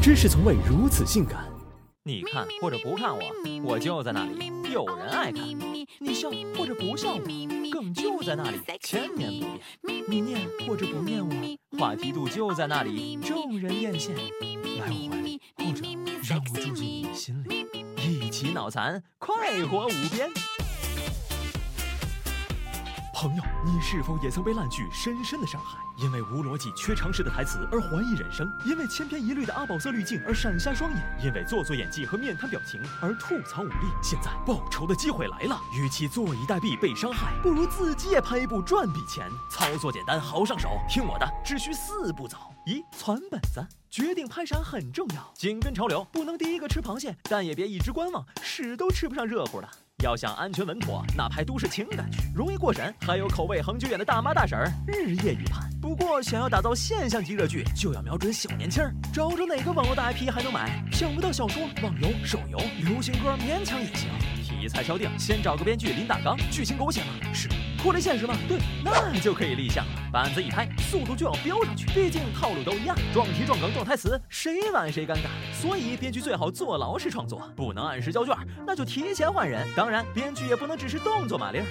知识从未如此性感。你看或者不看我，我就在那里，有人爱看；你笑或者不笑我，梗就在那里，千年不变。你念或者不念我，话题度就在那里，众人艳羡。来我怀里，或者让我住进你心里，一起脑残，快活无边。朋友，你是否也曾被烂剧深深的伤害？因为无逻辑、缺常识的台词而怀疑人生；因为千篇一律的阿宝色滤镜而闪瞎双眼；因为做作演技和面瘫表情而吐槽无力。现在报仇的机会来了，与其坐以待毙被伤害，不如自己也拍一部赚笔钱。操作简单，好上手，听我的，只需四步走：一、攒本子，决定拍啥很重要，紧跟潮流，不能第一个吃螃蟹，但也别一直观望，屎都吃不上热乎的。要想安全稳妥，那拍都市情感剧容易过审，还有口味恒久远的大妈大婶儿日夜预判。不过想要打造现象级热剧，就要瞄准小年轻儿，找着哪个网络大 IP 还能买？想不到小说、网游、手游、流行歌勉强也行。题材敲定，先找个编剧林大纲，剧情狗血吗？是。脱离现实吗？对，那就可以立项了。板子一拍，速度就要飙上去，毕竟套路都一样，撞题撞梗撞台词，谁晚谁尴尬。所以编剧最好坐牢式创作，不能按时交卷，那就提前换人。当然，编剧也不能只是动作马铃儿，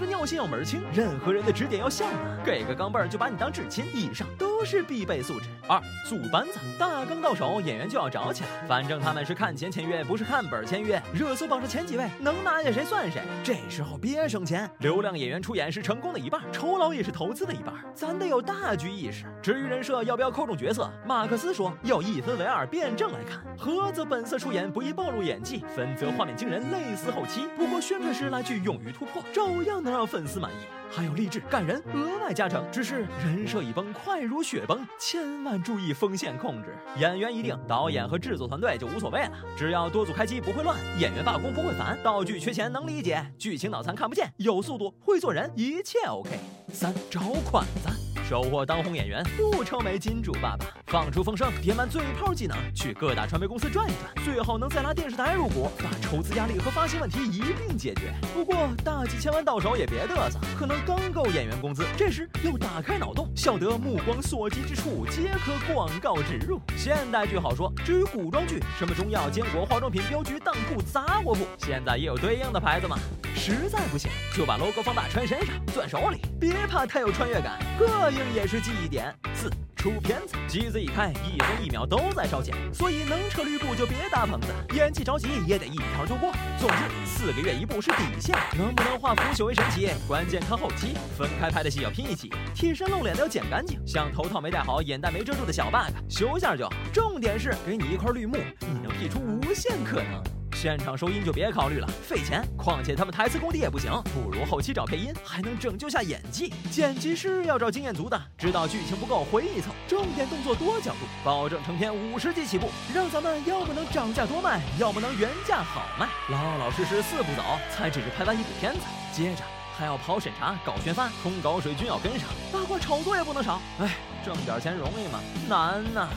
这尿性要门儿清，任何人的指点要像啊。给个钢镚就把你当智至亲，以上都是必备素质。二，组班子，大纲到手，演员就要找起来。反正他们是看钱签约，不是看本签约。热搜榜上前几位，能拿下谁算谁。这时候别省钱，流量演员出。演是成功的一半，酬劳也是投资的一半，咱得有大局意识。至于人设要不要扣中角色，马克思说要一分为二，辩证来看。合则本色出演不易暴露演技，分则画面惊人，类似后期。不过宣传时来句勇于突破，照样能让粉丝满意。还有励志感人，额外加成。只是人设已崩，快如雪崩，千万注意风险控制。演员一定，导演和制作团队就无所谓了。只要多组开机不会乱，演员罢工不会烦，道具缺钱能理解，剧情脑残看不见，有速度会做人，一切 OK。三找款子。收获当红演员，不愁没金主爸爸。放出风声，点满嘴炮技能，去各大传媒公司转一转，最好能再拿电视台入股，把筹资压力和发行问题一并解决。不过大几千万到手也别嘚瑟，可能刚够演员工资。这时又打开脑洞，笑得目光所及之处皆可广告植入。现代剧好说，至于古装剧，什么中药、坚果、化妆品、镖局、当铺、杂货铺，现在也有对应的牌子嘛？实在不行，就把 logo 放大穿身上，攥手里，别怕太有穿越感，膈应也是记忆点。四出片子，机子一开，一分一秒都在烧钱，所以能撤绿布就别搭棚子，演技着急也得一条就过。总之，四个月一部是底线，能不能化腐朽为神奇，关键看后期。分开拍的戏要拼一起，替身露脸的要剪干净，像头套没戴好、眼袋没遮住的小 bug 修一下就好。重点是给你一块绿幕，你能 P 出无限可能。现场收音就别考虑了，费钱。况且他们台词功底也不行，不如后期找配音，还能拯救下演技。剪辑师要找经验足的，知道剧情不够回一凑，重点动作多角度，保证成片五十集起步，让咱们要么能涨价多卖，要么能原价好卖。老老实实四步走，才只是拍完一部片子，接着还要跑审查、搞宣发，通稿水军要跟上，八卦炒作也不能少。哎，挣点钱容易吗？难呐。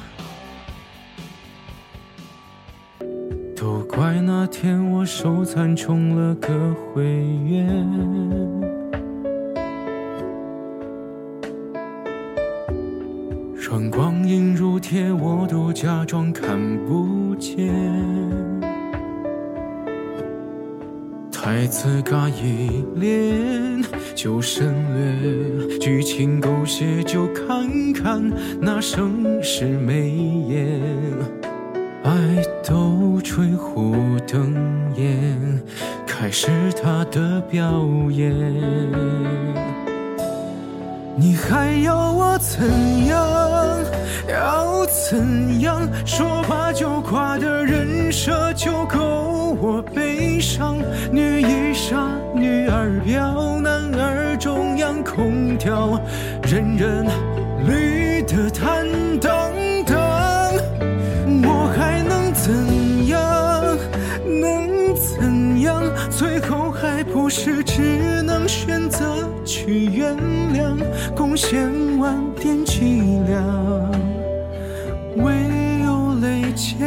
怪那天我手残充了个会员，穿光阴如铁，我都假装看不见。台词尬一连就省略，剧情狗血就看看那盛世美颜。爱都吹胡灯焰，开始他的表演。你还要我怎样？要怎样？说垮就垮的人设就够我悲伤。女一傻，女二婊，男二中央空调，人人不是只能选择去原谅，贡献万点凄凉，唯有泪千。